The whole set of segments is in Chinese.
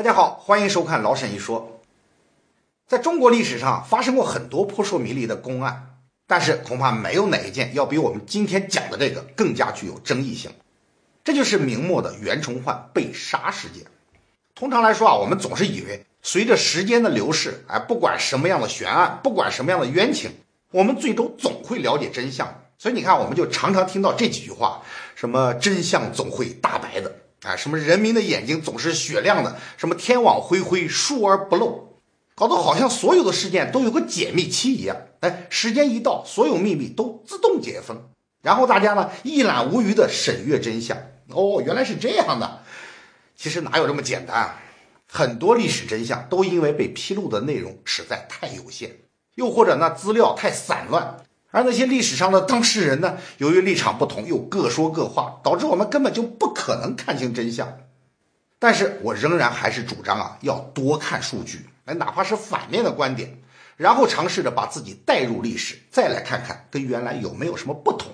大家好，欢迎收看老沈一说。在中国历史上发生过很多扑朔迷离的公案，但是恐怕没有哪一件要比我们今天讲的这个更加具有争议性。这就是明末的袁崇焕被杀事件。通常来说啊，我们总是以为随着时间的流逝，哎，不管什么样的悬案，不管什么样的冤情，我们最终总会了解真相。所以你看，我们就常常听到这几句话：什么真相总会大白的。啊，什么人民的眼睛总是雪亮的，什么天网恢恢，疏而不漏，搞得好像所有的事件都有个解密期一样。哎，时间一到，所有秘密都自动解封，然后大家呢一览无余的审阅真相。哦，原来是这样的。其实哪有这么简单啊？很多历史真相都因为被披露的内容实在太有限，又或者那资料太散乱。而那些历史上的当事人呢，由于立场不同，又各说各话，导致我们根本就不可能看清真相。但是我仍然还是主张啊，要多看数据，哎，哪怕是反面的观点，然后尝试着把自己带入历史，再来看看跟原来有没有什么不同。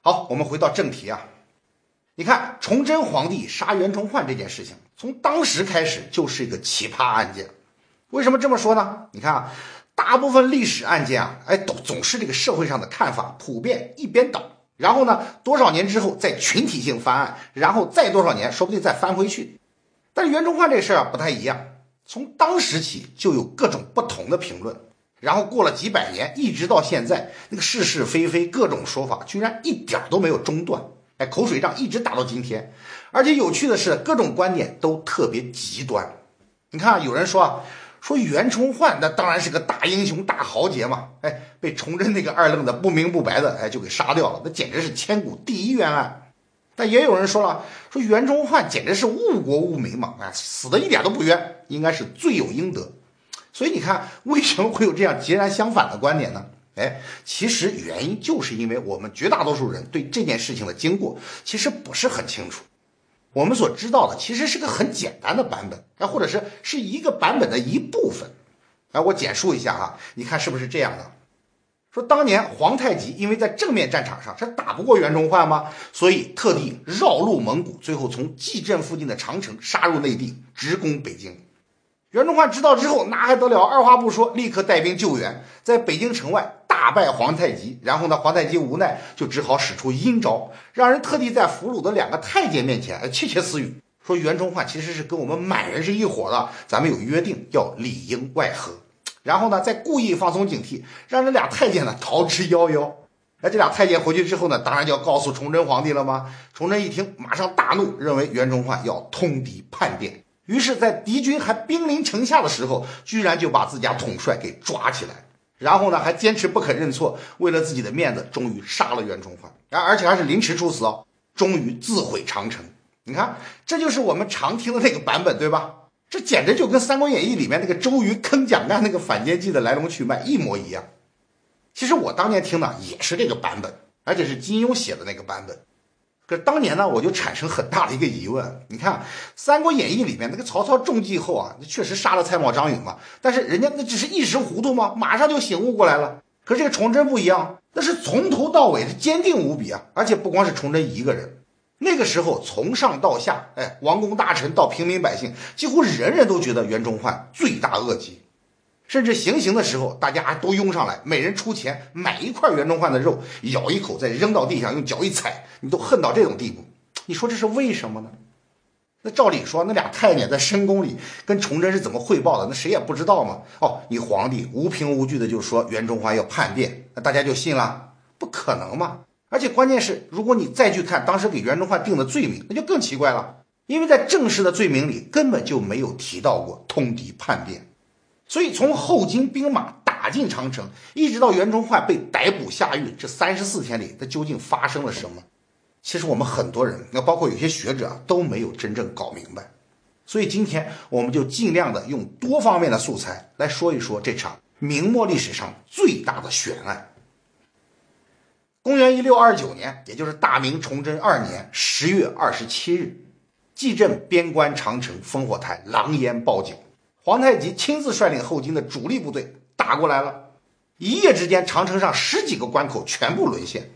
好，我们回到正题啊，你看崇祯皇帝杀袁崇焕这件事情，从当时开始就是一个奇葩案件。为什么这么说呢？你看啊。大部分历史案件啊，哎，都总是这个社会上的看法普遍一边倒，然后呢，多少年之后再群体性翻案，然后再多少年，说不定再翻回去。但是袁崇焕这事儿啊不太一样，从当时起就有各种不同的评论，然后过了几百年，一直到现在，那个是是非非各种说法居然一点都没有中断，哎，口水仗一直打到今天。而且有趣的是，各种观点都特别极端。你看，有人说啊。说袁崇焕那当然是个大英雄大豪杰嘛，哎，被崇祯那个二愣子不明不白的哎就给杀掉了，那简直是千古第一冤案。但也有人说了，说袁崇焕简直是误国误民嘛，哎，死的一点都不冤，应该是罪有应得。所以你看，为什么会有这样截然相反的观点呢？哎，其实原因就是因为我们绝大多数人对这件事情的经过其实不是很清楚。我们所知道的其实是个很简单的版本，哎，或者是是一个版本的一部分，哎，我简述一下哈，你看是不是这样的？说当年皇太极因为在正面战场上是打不过袁崇焕吗？所以特地绕路蒙古，最后从蓟镇附近的长城杀入内地，直攻北京。袁崇焕知道之后，那还得了？二话不说，立刻带兵救援，在北京城外。大败皇太极，然后呢，皇太极无奈，就只好使出阴招，让人特地在俘虏的两个太监面前窃窃私语，说袁崇焕其实是跟我们满人是一伙的，咱们有约定，要里应外合。然后呢，再故意放松警惕，让这俩太监呢逃之夭夭。那这俩太监回去之后呢，当然就要告诉崇祯皇帝了吗？崇祯一听，马上大怒，认为袁崇焕要通敌叛变，于是，在敌军还兵临城下的时候，居然就把自家统帅给抓起来。然后呢，还坚持不肯认错，为了自己的面子，终于杀了袁崇焕，而而且还是凌迟处死哦，终于自毁长城。你看，这就是我们常听的那个版本，对吧？这简直就跟《三国演义》里面那个周瑜坑蒋干那个反间计的来龙去脉一模一样。其实我当年听的也是这个版本，而且是金庸写的那个版本。可当年呢，我就产生很大的一个疑问。你看《三国演义》里面那个曹操中计后啊，确实杀了蔡瑁、张允嘛，但是人家那只是一时糊涂吗？马上就醒悟过来了。可是这个崇祯不一样，那是从头到尾是坚定无比啊！而且不光是崇祯一个人，那个时候从上到下，哎，王公大臣到平民百姓，几乎人人都觉得袁崇焕罪大恶极。甚至行刑的时候，大家都拥上来，每人出钱买一块袁崇焕的肉，咬一口再扔到地上，用脚一踩，你都恨到这种地步。你说这是为什么呢？那照理说，那俩太监在深宫里跟崇祯是怎么汇报的？那谁也不知道嘛。哦，你皇帝无凭无据的就说袁崇焕要叛变，那大家就信了？不可能嘛！而且关键是，如果你再去看当时给袁崇焕定的罪名，那就更奇怪了，因为在正式的罪名里根本就没有提到过通敌叛变。所以，从后金兵马打进长城，一直到袁崇焕被逮捕下狱，这三十四天里，他究竟发生了什么？其实我们很多人，那包括有些学者都没有真正搞明白。所以今天，我们就尽量的用多方面的素材来说一说这场明末历史上最大的悬案。公元一六二九年，也就是大明崇祯二年十月二十七日，蓟镇边关长城烽火台狼烟报警。皇太极亲自率领后金的主力部队打过来了，一夜之间，长城上十几个关口全部沦陷，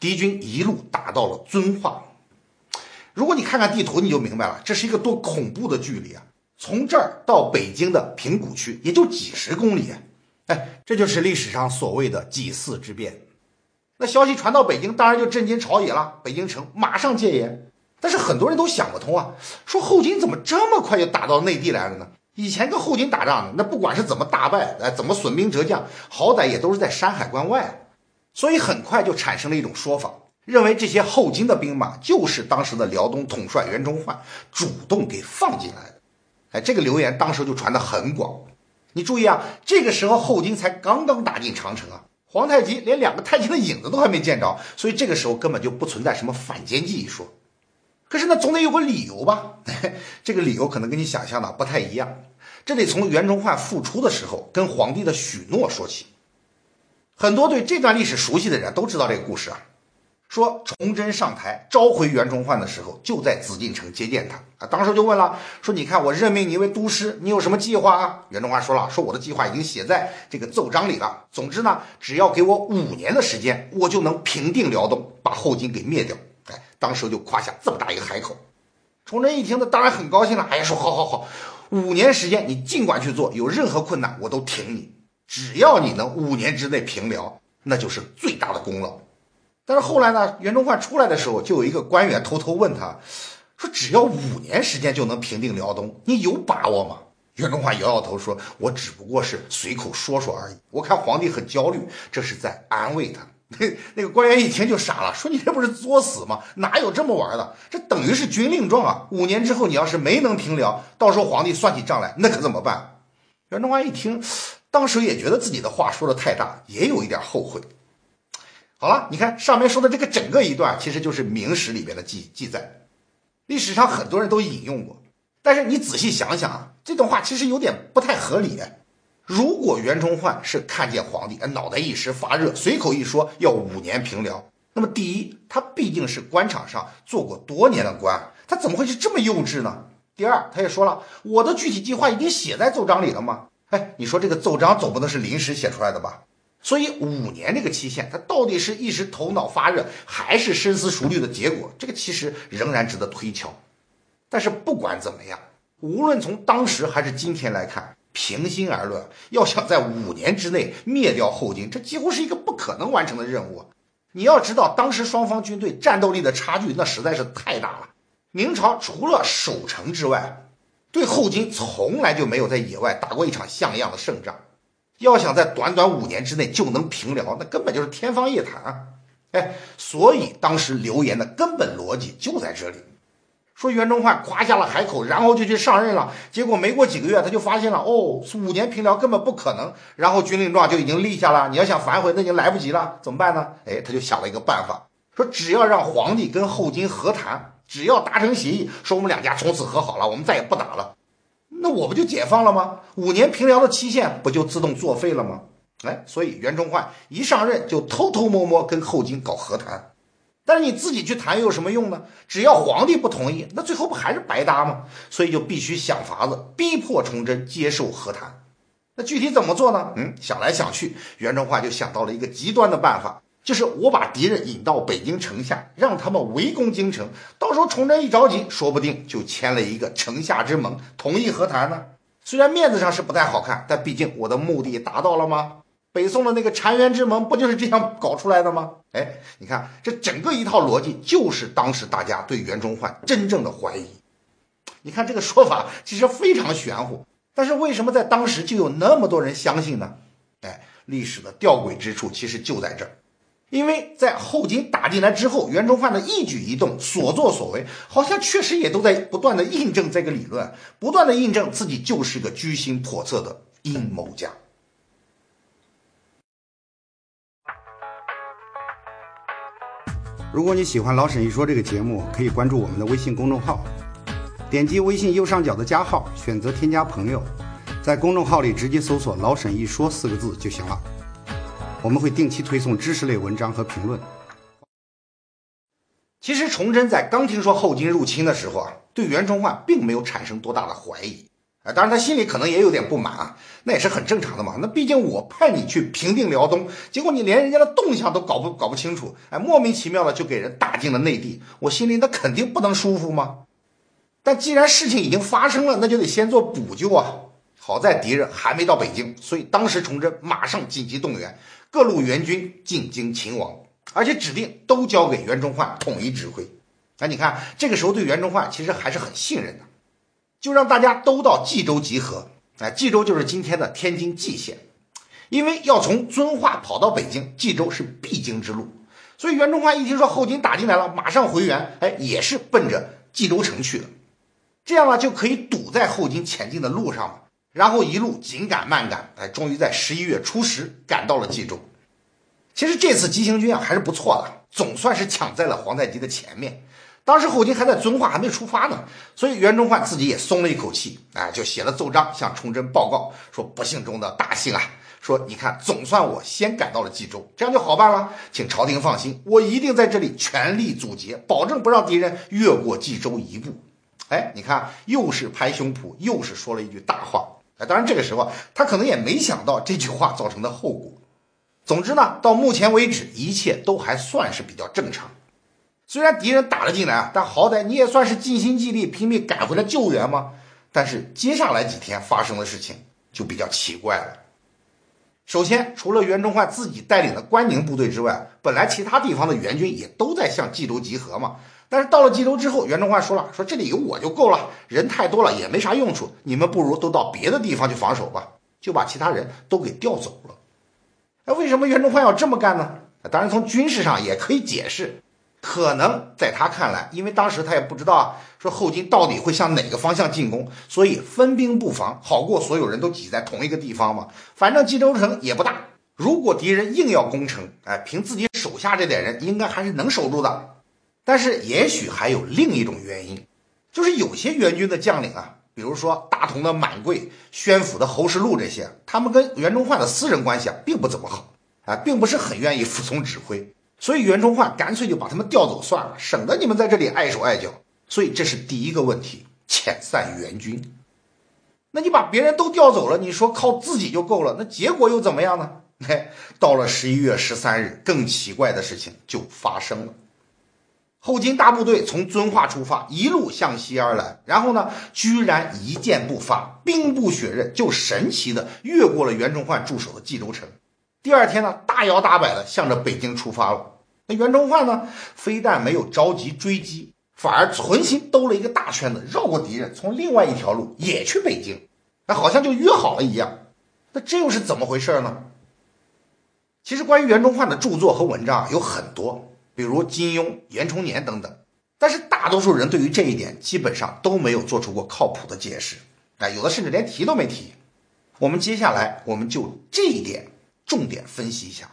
敌军一路打到了遵化。如果你看看地图，你就明白了，这是一个多恐怖的距离啊！从这儿到北京的平谷区也就几十公里，哎，这就是历史上所谓的几次之变。那消息传到北京，当然就震惊朝野了。北京城马上戒严，但是很多人都想不通啊，说后金怎么这么快就打到内地来了呢？以前跟后金打仗，那不管是怎么大败，哎，怎么损兵折将，好歹也都是在山海关外，所以很快就产生了一种说法。认为这些后金的兵马就是当时的辽东统帅袁崇焕主动给放进来的，哎，这个流言当时就传得很广。你注意啊，这个时候后金才刚刚打进长城啊，皇太极连两个太监的影子都还没见着，所以这个时候根本就不存在什么反间计一说。可是呢，总得有个理由吧？这个理由可能跟你想象的不太一样，这得从袁崇焕复出的时候跟皇帝的许诺说起。很多对这段历史熟悉的人都知道这个故事啊。说崇祯上台召回袁崇焕的时候，就在紫禁城接见他啊。当时就问了，说你看我任命你为都师，你有什么计划啊？袁崇焕说了，说我的计划已经写在这个奏章里了。总之呢，只要给我五年的时间，我就能平定辽东，把后金给灭掉。当时就夸下这么大一个海口。崇祯一听，那当然很高兴了。哎呀，说好好好，五年时间你尽管去做，有任何困难我都挺你，只要你能五年之内平辽，那就是最大的功劳。但是后来呢，袁崇焕出来的时候，就有一个官员偷偷问他，说：“只要五年时间就能平定辽东，你有把握吗？”袁崇焕摇摇头说：“我只不过是随口说说而已。我看皇帝很焦虑，这是在安慰他。” 那那个官员一听就傻了，说：“你这不是作死吗？哪有这么玩的？这等于是军令状啊！五年之后你要是没能平辽，到时候皇帝算起账来，那可怎么办？”袁崇焕一听，当时也觉得自己的话说的太大，也有一点后悔。好了，你看上面说的这个整个一段，其实就是明史里边的记记载，历史上很多人都引用过。但是你仔细想想啊，这段话其实有点不太合理。如果袁崇焕是看见皇帝，脑袋一时发热，随口一说要五年平辽，那么第一，他毕竟是官场上做过多年的官，他怎么会是这么幼稚呢？第二，他也说了，我的具体计划已经写在奏章里了吗？哎，你说这个奏章总不能是临时写出来的吧？所以五年这个期限，他到底是一时头脑发热，还是深思熟虑的结果？这个其实仍然值得推敲。但是不管怎么样，无论从当时还是今天来看，平心而论，要想在五年之内灭掉后金，这几乎是一个不可能完成的任务。你要知道，当时双方军队战斗力的差距那实在是太大了。明朝除了守城之外，对后金从来就没有在野外打过一场像样的胜仗。要想在短短五年之内就能平辽，那根本就是天方夜谭啊！哎，所以当时流言的根本逻辑就在这里，说袁崇焕夸下了海口，然后就去上任了。结果没过几个月，他就发现了，哦，五年平辽根本不可能。然后军令状就已经立下了，你要想反悔，那已经来不及了，怎么办呢？哎，他就想了一个办法，说只要让皇帝跟后金和谈，只要达成协议，说我们两家从此和好了，我们再也不打了。那我不就解放了吗？五年平辽的期限不就自动作废了吗？哎，所以袁崇焕一上任就偷偷摸摸跟后金搞和谈，但是你自己去谈又有什么用呢？只要皇帝不同意，那最后不还是白搭吗？所以就必须想法子逼迫崇祯接受和谈。那具体怎么做呢？嗯，想来想去，袁崇焕就想到了一个极端的办法。就是我把敌人引到北京城下，让他们围攻京城，到时候崇祯一着急，说不定就签了一个城下之盟，同意和谈呢。虽然面子上是不太好看，但毕竟我的目的达到了吗？北宋的那个澶渊之盟不就是这样搞出来的吗？哎，你看这整个一套逻辑，就是当时大家对袁崇焕真正的怀疑。你看这个说法其实非常玄乎，但是为什么在当时就有那么多人相信呢？哎，历史的吊诡之处其实就在这儿。因为在后金打进来之后，袁崇焕的一举一动、所作所为，好像确实也都在不断的印证这个理论，不断的印证自己就是个居心叵测的阴谋家。如果你喜欢老沈一说这个节目，可以关注我们的微信公众号，点击微信右上角的加号，选择添加朋友，在公众号里直接搜索“老沈一说”四个字就行了。我们会定期推送知识类文章和评论。其实崇祯在刚听说后金入侵的时候啊，对袁崇焕并没有产生多大的怀疑。啊，当然他心里可能也有点不满啊，那也是很正常的嘛。那毕竟我派你去平定辽东，结果你连人家的动向都搞不搞不清楚，哎，莫名其妙的就给人打进了内地，我心里那肯定不能舒服吗？但既然事情已经发生了，那就得先做补救啊。好在敌人还没到北京，所以当时崇祯马上紧急动员各路援军进京勤王，而且指定都交给袁崇焕统一指挥。那你看，这个时候对袁崇焕其实还是很信任的。就让大家都到冀州集合，哎，冀州就是今天的天津蓟县，因为要从遵化跑到北京，冀州是必经之路，所以袁崇焕一听说后金打进来了，马上回援，哎，也是奔着冀州城去的，这样呢就可以堵在后金前进的路上了，然后一路紧赶慢赶，哎，终于在十一月初十赶到了冀州。其实这次急行军啊还是不错的，总算是抢在了皇太极的前面。当时后金还在遵化，还没出发呢，所以袁崇焕自己也松了一口气，哎，就写了奏章向崇祯报告说：“不幸中的大幸啊！说你看，总算我先赶到了冀州，这样就好办了，请朝廷放心，我一定在这里全力阻截，保证不让敌人越过冀州一步。”哎，你看，又是拍胸脯，又是说了一句大话。哎，当然这个时候他可能也没想到这句话造成的后果。总之呢，到目前为止，一切都还算是比较正常。虽然敌人打了进来啊，但好歹你也算是尽心尽力拼命赶回来救援嘛。但是接下来几天发生的事情就比较奇怪了。首先，除了袁崇焕自己带领的关宁部队之外，本来其他地方的援军也都在向冀州集合嘛。但是到了冀州之后，袁崇焕说了：“说这里有我就够了，人太多了也没啥用处，你们不如都到别的地方去防守吧。”就把其他人都给调走了。那为什么袁崇焕要这么干呢？当然，从军事上也可以解释。可能在他看来，因为当时他也不知道啊，说后金到底会向哪个方向进攻，所以分兵布防，好过所有人都挤在同一个地方嘛。反正冀州城也不大，如果敌人硬要攻城，哎，凭自己手下这点人，应该还是能守住的。但是也许还有另一种原因，就是有些援军的将领啊，比如说大同的满贵、宣府的侯世禄这些，他们跟袁崇焕的私人关系啊，并不怎么好，啊，并不是很愿意服从指挥。所以袁崇焕干脆就把他们调走算了，省得你们在这里碍手碍脚。所以这是第一个问题，遣散援军。那你把别人都调走了，你说靠自己就够了，那结果又怎么样呢？嘿，到了十一月十三日，更奇怪的事情就发生了。后金大部队从遵化出发，一路向西而来，然后呢，居然一箭不发，兵不血刃，就神奇的越过了袁崇焕驻守的冀州城。第二天呢，大摇大摆的向着北京出发了。那袁崇焕呢？非但没有着急追击，反而存心兜了一个大圈子，绕过敌人，从另外一条路也去北京。那好像就约好了一样。那这又是怎么回事呢？其实关于袁崇焕的著作和文章有很多，比如金庸、严崇年等等。但是大多数人对于这一点基本上都没有做出过靠谱的解释。哎，有的甚至连提都没提。我们接下来我们就这一点重点分析一下。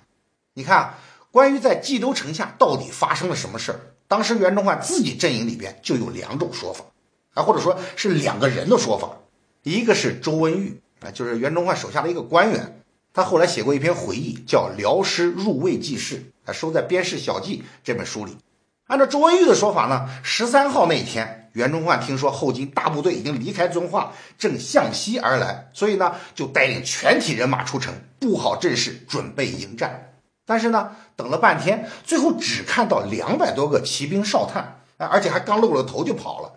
你看。关于在冀州城下到底发生了什么事儿，当时袁崇焕自己阵营里边就有两种说法，啊，或者说是两个人的说法。一个是周文玉，啊，就是袁崇焕手下的一个官员，他后来写过一篇回忆，叫《辽师入魏记事》，啊，收在《边事小记》这本书里。按照周文玉的说法呢，十三号那一天，袁崇焕听说后金大部队已经离开遵化，正向西而来，所以呢，就带领全体人马出城，布好阵势，准备迎战。但是呢，等了半天，最后只看到两百多个骑兵哨探，而且还刚露了头就跑了。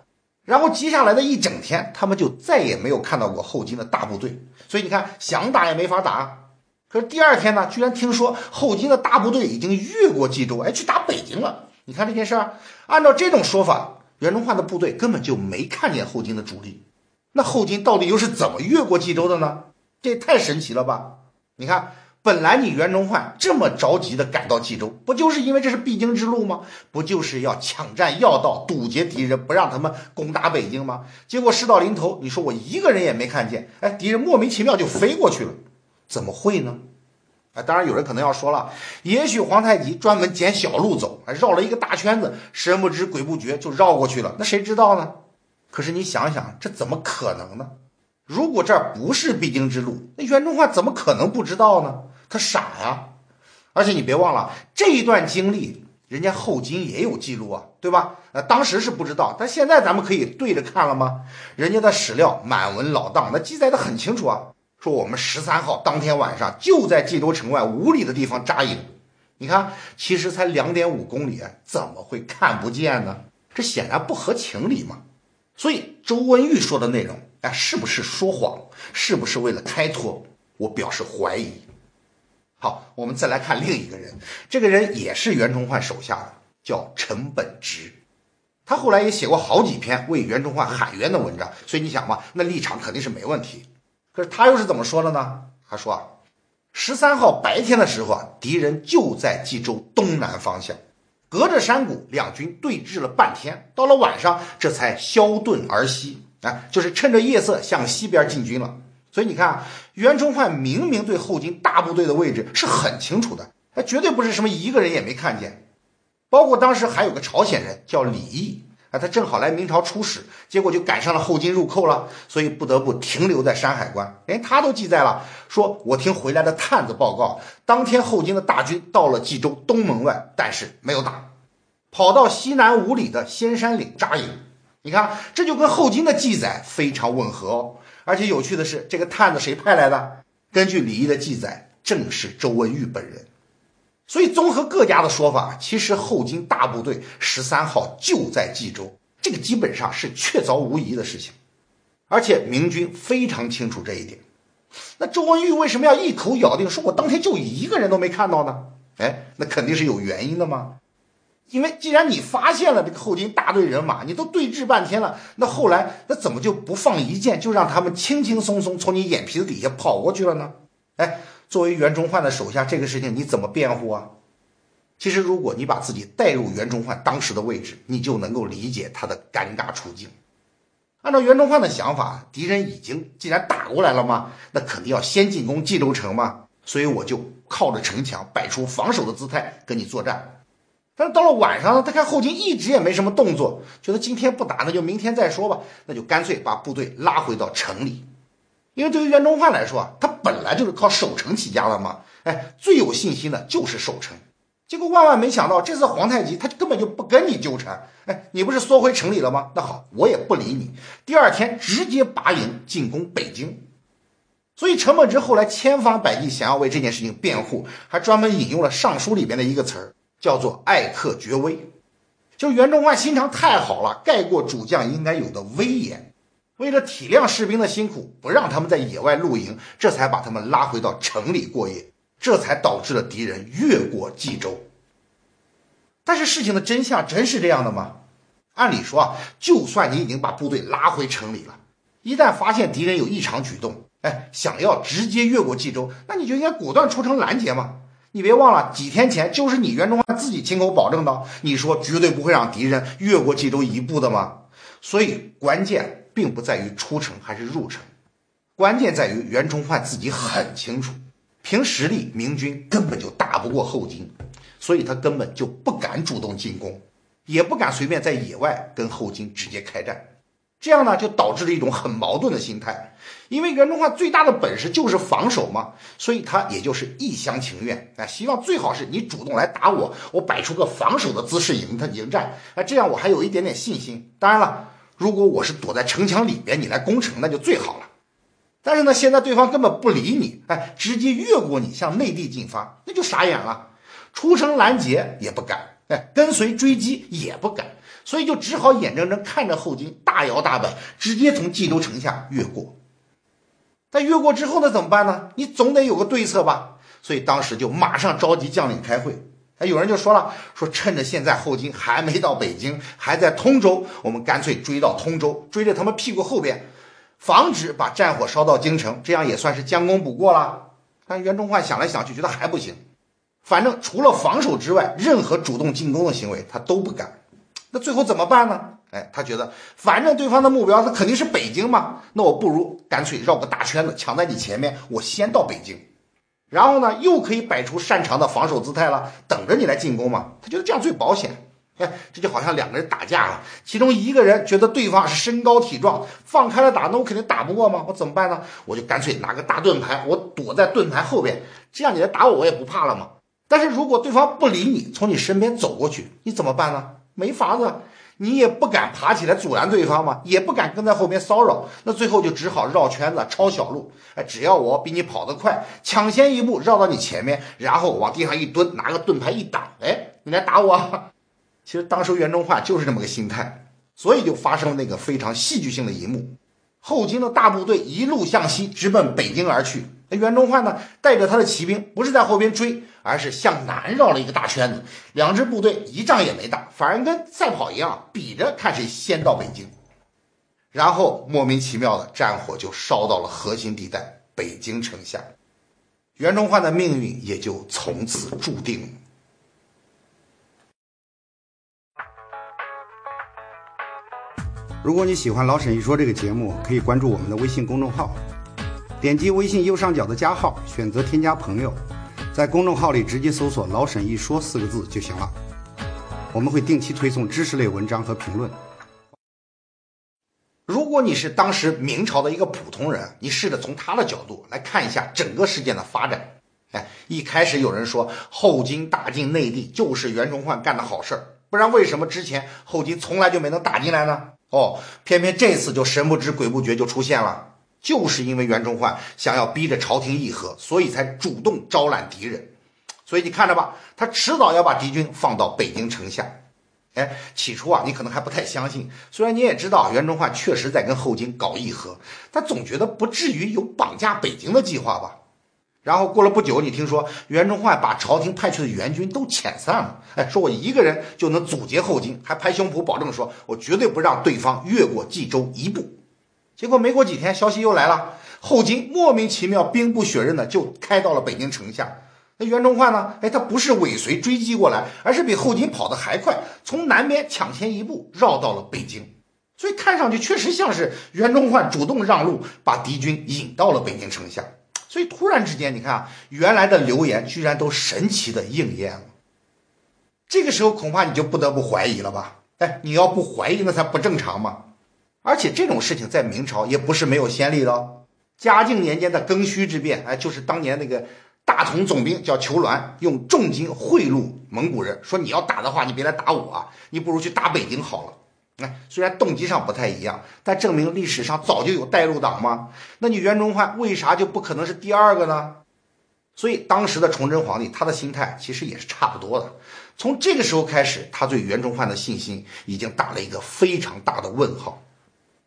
然后接下来的一整天，他们就再也没有看到过后金的大部队。所以你看，想打也没法打。可是第二天呢，居然听说后金的大部队已经越过冀州，哎，去打北京了。你看这件事儿，按照这种说法，袁崇焕的部队根本就没看见后金的主力。那后金到底又是怎么越过冀州的呢？这也太神奇了吧！你看。本来你袁崇焕这么着急的赶到冀州，不就是因为这是必经之路吗？不就是要抢占要道，堵截敌人，不让他们攻打北京吗？结果事到临头，你说我一个人也没看见，哎，敌人莫名其妙就飞过去了，怎么会呢？啊，当然有人可能要说了，也许皇太极专门捡小路走，绕了一个大圈子，神不知鬼不觉就绕过去了，那谁知道呢？可是你想想，这怎么可能呢？如果这不是必经之路，那袁崇焕怎么可能不知道呢？他傻呀！而且你别忘了这一段经历，人家后金也有记录啊，对吧？呃当时是不知道，但现在咱们可以对着看了吗？人家的史料满文老档，那记载的很清楚啊，说我们十三号当天晚上就在冀州城外五里的地方扎营。你看，其实才两点五公里，怎么会看不见呢？这显然不合情理嘛。所以周文玉说的内容，哎，是不是说谎？是不是为了开脱？我表示怀疑。好，我们再来看另一个人，这个人也是袁崇焕手下的，叫陈本直。他后来也写过好几篇为袁崇焕喊冤的文章，所以你想嘛，那立场肯定是没问题。可是他又是怎么说的呢？他说啊，十三号白天的时候啊，敌人就在冀州东南方向，隔着山谷，两军对峙了半天，到了晚上，这才消遁而西。啊，就是趁着夜色向西边进军了。所以你看啊，袁崇焕明明对后金大部队的位置是很清楚的，他绝对不是什么一个人也没看见。包括当时还有个朝鲜人叫李毅啊，他正好来明朝出使，结果就赶上了后金入寇了，所以不得不停留在山海关。连他都记载了，说我听回来的探子报告，当天后金的大军到了冀州东门外，但是没有打，跑到西南五里的仙山岭扎营。你看，这就跟后金的记载非常吻合哦。而且有趣的是，这个探子谁派来的？根据李毅的记载，正是周文玉本人。所以，综合各家的说法，其实后金大部队十三号就在冀州，这个基本上是确凿无疑的事情。而且明军非常清楚这一点。那周文玉为什么要一口咬定说我当天就一个人都没看到呢？哎，那肯定是有原因的嘛。因为既然你发现了这个后金大队人马，你都对峙半天了，那后来那怎么就不放一箭，就让他们轻轻松松从你眼皮子底下跑过去了呢？哎，作为袁崇焕的手下，这个事情你怎么辩护啊？其实，如果你把自己带入袁崇焕当时的位置，你就能够理解他的尴尬处境。按照袁崇焕的想法，敌人已经既然打过来了嘛，那肯定要先进攻冀州城嘛，所以我就靠着城墙摆出防守的姿态跟你作战。但是到了晚上呢，他看后金一直也没什么动作，觉得今天不打，那就明天再说吧。那就干脆把部队拉回到城里，因为对于袁崇焕来说啊，他本来就是靠守城起家的嘛。哎，最有信心的就是守城。结果万万没想到，这次皇太极他根本就不跟你纠缠。哎，你不是缩回城里了吗？那好，我也不理你。第二天直接拔营进攻北京。所以陈本之后来千方百计想要为这件事情辩护，还专门引用了《尚书》里边的一个词儿。叫做爱克绝威，就袁崇焕心肠太好了，盖过主将应该有的威严。为了体谅士兵的辛苦，不让他们在野外露营，这才把他们拉回到城里过夜，这才导致了敌人越过冀州。但是事情的真相真是这样的吗？按理说啊，就算你已经把部队拉回城里了，一旦发现敌人有异常举动，哎，想要直接越过冀州，那你就应该果断出城拦截嘛。你别忘了，几天前就是你袁崇焕自己亲口保证的，你说绝对不会让敌人越过冀州一步的吗？所以关键并不在于出城还是入城，关键在于袁崇焕自己很清楚，凭实力明军根本就打不过后金，所以他根本就不敢主动进攻，也不敢随便在野外跟后金直接开战。这样呢，就导致了一种很矛盾的心态，因为袁崇焕最大的本事就是防守嘛，所以他也就是一厢情愿，啊，希望最好是你主动来打我，我摆出个防守的姿势迎他迎战，啊，这样我还有一点点信心。当然了，如果我是躲在城墙里边，你来攻城，那就最好了。但是呢，现在对方根本不理你，哎，直接越过你向内地进发，那就傻眼了，出城拦截也不敢，哎，跟随追击也不敢。所以就只好眼睁睁看着后金大摇大摆，直接从冀州城下越过。但越过之后呢，怎么办呢？你总得有个对策吧。所以当时就马上召集将领开会。有人就说了，说趁着现在后金还没到北京，还在通州，我们干脆追到通州，追着他们屁股后边，防止把战火烧到京城，这样也算是将功补过了。但袁崇焕想来想去，觉得还不行。反正除了防守之外，任何主动进攻的行为他都不干。那最后怎么办呢？哎，他觉得反正对方的目标他肯定是北京嘛，那我不如干脆绕个大圈子抢在你前面，我先到北京，然后呢又可以摆出擅长的防守姿态了，等着你来进攻嘛。他觉得这样最保险。哎，这就好像两个人打架了，其中一个人觉得对方是身高体壮，放开了打，那我肯定打不过嘛。我怎么办呢？我就干脆拿个大盾牌，我躲在盾牌后边，这样你来打我，我也不怕了嘛。但是如果对方不理你，从你身边走过去，你怎么办呢？没法子，你也不敢爬起来阻拦对方嘛，也不敢跟在后面骚扰，那最后就只好绕圈子抄小路。哎，只要我比你跑得快，抢先一步绕到你前面，然后往地上一蹲，拿个盾牌一挡，哎，你来打我。其实当时袁崇焕就是这么个心态，所以就发生了那个非常戏剧性的一幕：后金的大部队一路向西，直奔北京而去。袁崇焕呢，带着他的骑兵，不是在后边追，而是向南绕了一个大圈子。两支部队一仗也没打，反而跟赛跑一样，比着看谁先到北京。然后莫名其妙的战火就烧到了核心地带北京城下，袁崇焕的命运也就从此注定了。如果你喜欢老沈一说这个节目，可以关注我们的微信公众号，点击微信右上角的加号，选择添加朋友，在公众号里直接搜索“老沈一说”四个字就行了。我们会定期推送知识类文章和评论。如果你是当时明朝的一个普通人，你试着从他的角度来看一下整个事件的发展。哎，一开始有人说后金打进内地就是袁崇焕干的好事儿，不然为什么之前后金从来就没能打进来呢？哦，偏偏这次就神不知鬼不觉就出现了，就是因为袁崇焕想要逼着朝廷议和，所以才主动招揽敌人。所以你看着吧，他迟早要把敌军放到北京城下。哎，起初啊，你可能还不太相信，虽然你也知道袁崇焕确实在跟后金搞议和，但总觉得不至于有绑架北京的计划吧。然后过了不久，你听说袁崇焕把朝廷派去的援军都遣散了，哎，说我一个人就能阻截后金，还拍胸脯保证说，我绝对不让对方越过冀州一步。结果没过几天，消息又来了，后金莫名其妙兵不血刃的就开到了北京城下。那袁崇焕呢？哎，他不是尾随追击过来，而是比后金跑得还快，从南边抢先一步绕到了北京。所以看上去确实像是袁崇焕主动让路，把敌军引到了北京城下。所以突然之间，你看啊，原来的流言居然都神奇的应验了。这个时候恐怕你就不得不怀疑了吧？哎，你要不怀疑那才不正常嘛！而且这种事情在明朝也不是没有先例的。嘉靖年间的庚戌之变，哎，就是当年那个大同总兵叫裘鸾，用重金贿赂蒙古人，说你要打的话，你别来打我啊，你不如去打北京好了。哎，虽然动机上不太一样，但证明历史上早就有带路党嘛。那你袁崇焕为啥就不可能是第二个呢？所以当时的崇祯皇帝他的心态其实也是差不多的。从这个时候开始，他对袁崇焕的信心已经打了一个非常大的问号。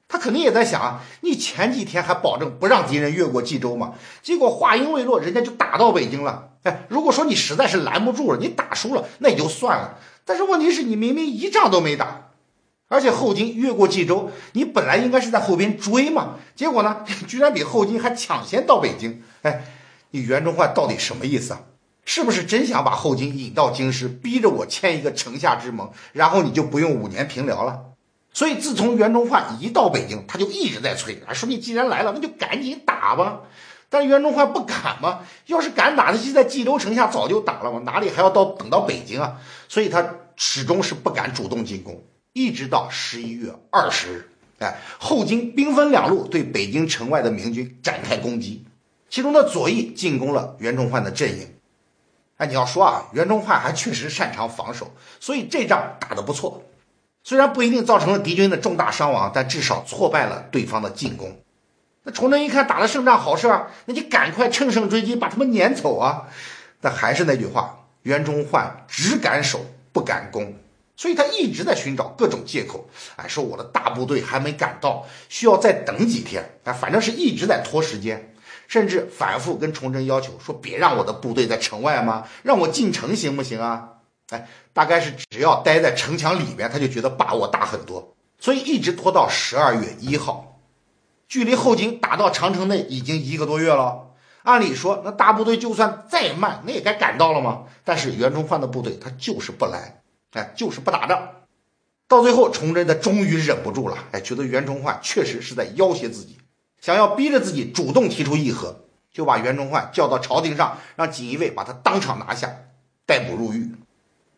他肯定也在想啊，你前几天还保证不让敌人越过冀州嘛，结果话音未落，人家就打到北京了。哎，如果说你实在是拦不住了，你打输了那也就算了。但是问题是你明明一仗都没打。而且后金越过冀州，你本来应该是在后边追嘛，结果呢，居然比后金还抢先到北京。哎，你袁崇焕到底什么意思啊？是不是真想把后金引到京师，逼着我签一个城下之盟，然后你就不用五年平辽了？所以自从袁崇焕一到北京，他就一直在催，说你既然来了，那就赶紧打吧。但袁崇焕不敢嘛，要是敢打，他就在冀州城下早就打了嘛，哪里还要到等到北京啊？所以他始终是不敢主动进攻。一直到十一月二十日，哎，后金兵分两路对北京城外的明军展开攻击，其中的左翼进攻了袁崇焕的阵营。哎，你要说啊，袁崇焕还确实擅长防守，所以这仗打得不错。虽然不一定造成了敌军的重大伤亡，但至少挫败了对方的进攻。那崇祯一看打了胜仗，好事啊，那就赶快乘胜追击，把他们撵走啊。但还是那句话，袁崇焕只敢守，不敢攻。所以他一直在寻找各种借口，哎，说我的大部队还没赶到，需要再等几天，哎，反正是一直在拖时间，甚至反复跟崇祯要求说，别让我的部队在城外吗？让我进城行不行啊？哎，大概是只要待在城墙里边，他就觉得把握大很多，所以一直拖到十二月一号，距离后金打到长城内已经一个多月了。按理说，那大部队就算再慢，那也该赶到了吗？但是袁崇焕的部队他就是不来。哎，就是不打仗，到最后，崇祯他终于忍不住了，哎，觉得袁崇焕确实是在要挟自己，想要逼着自己主动提出议和，就把袁崇焕叫到朝廷上，让锦衣卫把他当场拿下，逮捕入狱。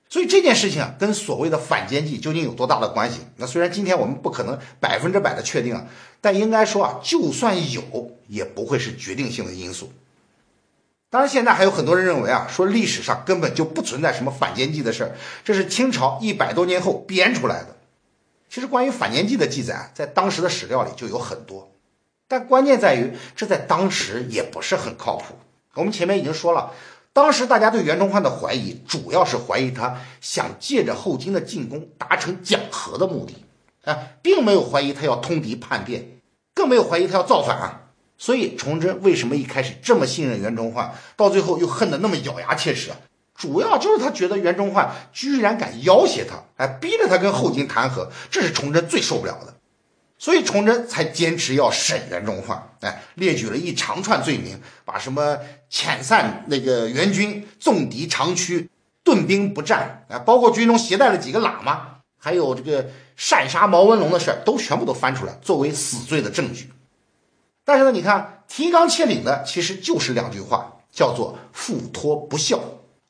所以这件事情啊，跟所谓的反间计究竟有多大的关系？那虽然今天我们不可能百分之百的确定啊，但应该说啊，就算有，也不会是决定性的因素。当然，现在还有很多人认为啊，说历史上根本就不存在什么反间计的事儿，这是清朝一百多年后编出来的。其实，关于反间计的记载，在当时的史料里就有很多，但关键在于这在当时也不是很靠谱。我们前面已经说了，当时大家对袁崇焕的怀疑，主要是怀疑他想借着后金的进攻达成讲和的目的，啊，并没有怀疑他要通敌叛变，更没有怀疑他要造反。所以，崇祯为什么一开始这么信任袁崇焕，到最后又恨得那么咬牙切齿啊？主要就是他觉得袁崇焕居然敢要挟他，哎，逼着他跟后金谈和，这是崇祯最受不了的。所以，崇祯才坚持要审袁崇焕，哎，列举了一长串罪名，把什么遣散那个援军、纵敌长驱、顿兵不战，哎，包括军中携带了几个喇嘛，还有这个擅杀毛文龙的事，都全部都翻出来作为死罪的证据。但是呢，你看提纲挈领的其实就是两句话，叫做“附托不孝，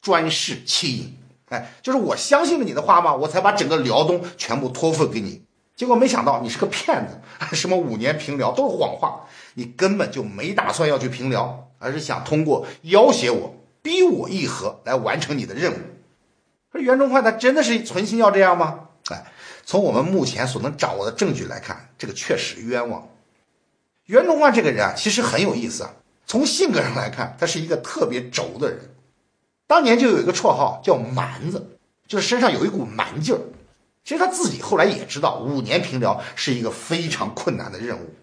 专事欺隐”。哎，就是我相信了你的话嘛，我才把整个辽东全部托付给你。结果没想到你是个骗子，什么五年平辽都是谎话，你根本就没打算要去平辽，而是想通过要挟我、逼我议和来完成你的任务。说袁崇焕他真的是存心要这样吗？哎，从我们目前所能掌握的证据来看，这个确实冤枉。袁崇焕这个人啊，其实很有意思啊。从性格上来看，他是一个特别轴的人。当年就有一个绰号叫“蛮子”，就是身上有一股蛮劲儿。其实他自己后来也知道，五年平辽是一个非常困难的任务。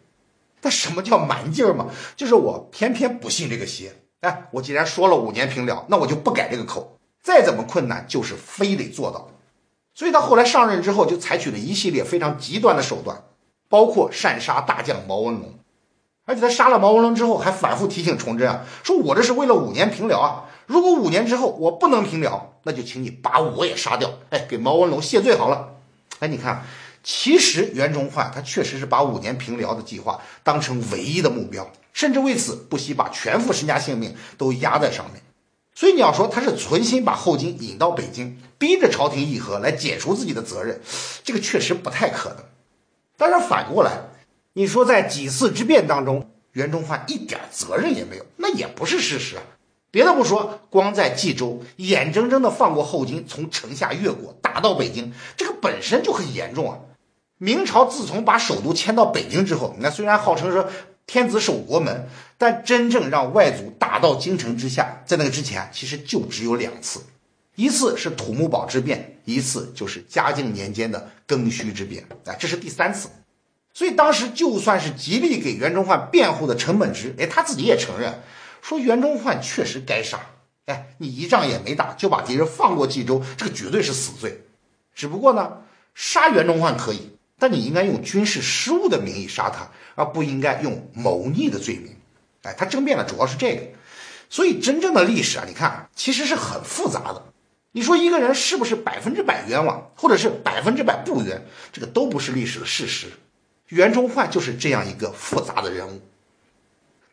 但什么叫蛮劲儿嘛？就是我偏偏不信这个邪。哎，我既然说了五年平辽，那我就不改这个口。再怎么困难，就是非得做到。所以他后来上任之后，就采取了一系列非常极端的手段，包括擅杀大将毛文龙。而且他杀了毛文龙之后，还反复提醒崇祯啊，说我这是为了五年平辽啊，如果五年之后我不能平辽，那就请你把我也杀掉，哎，给毛文龙谢罪好了。哎，你看，其实袁崇焕他确实是把五年平辽的计划当成唯一的目标，甚至为此不惜把全副身家性命都压在上面。所以你要说他是存心把后金引到北京，逼着朝廷议和来解除自己的责任，这个确实不太可能。但是反过来。你说在几次之变当中，袁崇焕一点责任也没有，那也不是事实啊。别的不说，光在冀州，眼睁睁的放过后金从城下越过，打到北京，这个本身就很严重啊。明朝自从把首都迁到北京之后，那虽然号称说天子守国门，但真正让外族打到京城之下，在那个之前，其实就只有两次，一次是土木堡之变，一次就是嘉靖年间的庚戌之变，啊，这是第三次。所以当时就算是极力给袁崇焕辩护的陈本值，哎，他自己也承认，说袁崇焕确实该杀。哎，你一仗也没打就把敌人放过冀州，这个绝对是死罪。只不过呢，杀袁崇焕可以，但你应该用军事失误的名义杀他，而不应该用谋逆的罪名。哎，他争辩的主要是这个。所以真正的历史啊，你看其实是很复杂的。你说一个人是不是百分之百冤枉，或者是百分之百不冤，这个都不是历史的事实。袁崇焕就是这样一个复杂的人物，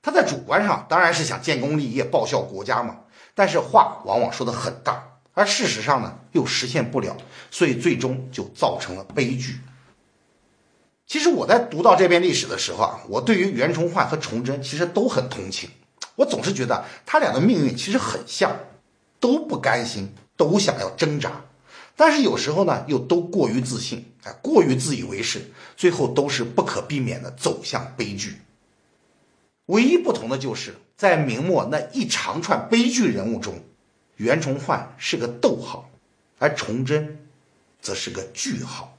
他在主观上当然是想建功立业、报效国家嘛，但是话往往说的很大，而事实上呢又实现不了，所以最终就造成了悲剧。其实我在读到这篇历史的时候啊，我对于袁崇焕和崇祯其实都很同情，我总是觉得他俩的命运其实很像，都不甘心，都想要挣扎。但是有时候呢，又都过于自信，哎，过于自以为是，最后都是不可避免的走向悲剧。唯一不同的就是在明末那一长串悲剧人物中，袁崇焕是个逗号，而崇祯则是个句号。